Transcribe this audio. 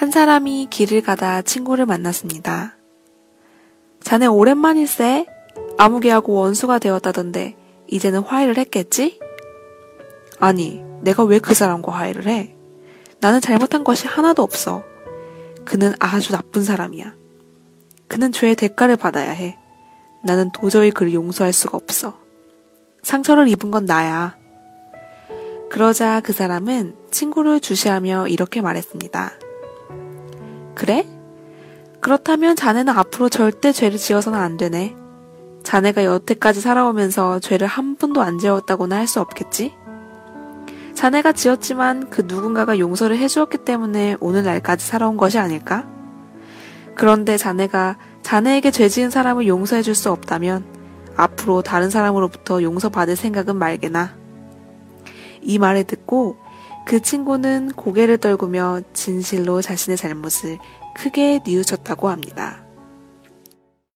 한 사람이 길을 가다 친구를 만났습니다. 자네 오랜만일세? 아무개하고 원수가 되었다던데 이제는 화해를 했겠지? 아니, 내가 왜 그 사람과 화해를 해? 나는 잘못한 것이 하나도 없어. 그는 아주 나쁜 사람이야. 그는 죄의 대가를 받아야 해. 나는 도저히 그를 용서할 수가 없어. 상처를 입은 건 나야. 그러자 그 사람은 친구를 주시하며 이렇게 말했습니다. 그래? 그렇다면 자네는 앞으로 절대 죄를 지어서는 안 되네. 자네가 여태까지 살아오면서 죄를 한 번도 안 지었다고는 할 수 없겠지? 자네가 지었지만 그 누군가가 용서를 해주었기 때문에 오늘날까지 살아온 것이 아닐까? 그런데 자네가 자네에게 죄 지은 사람을 용서해 줄 수 없다면 앞으로 다른 사람으로부터 용서받을 생각은 말게나. 이 말을 듣고 그 친구는 고개를 떨구며 진실로 자신의 잘못을 크게 뉘우쳤다고 합니다.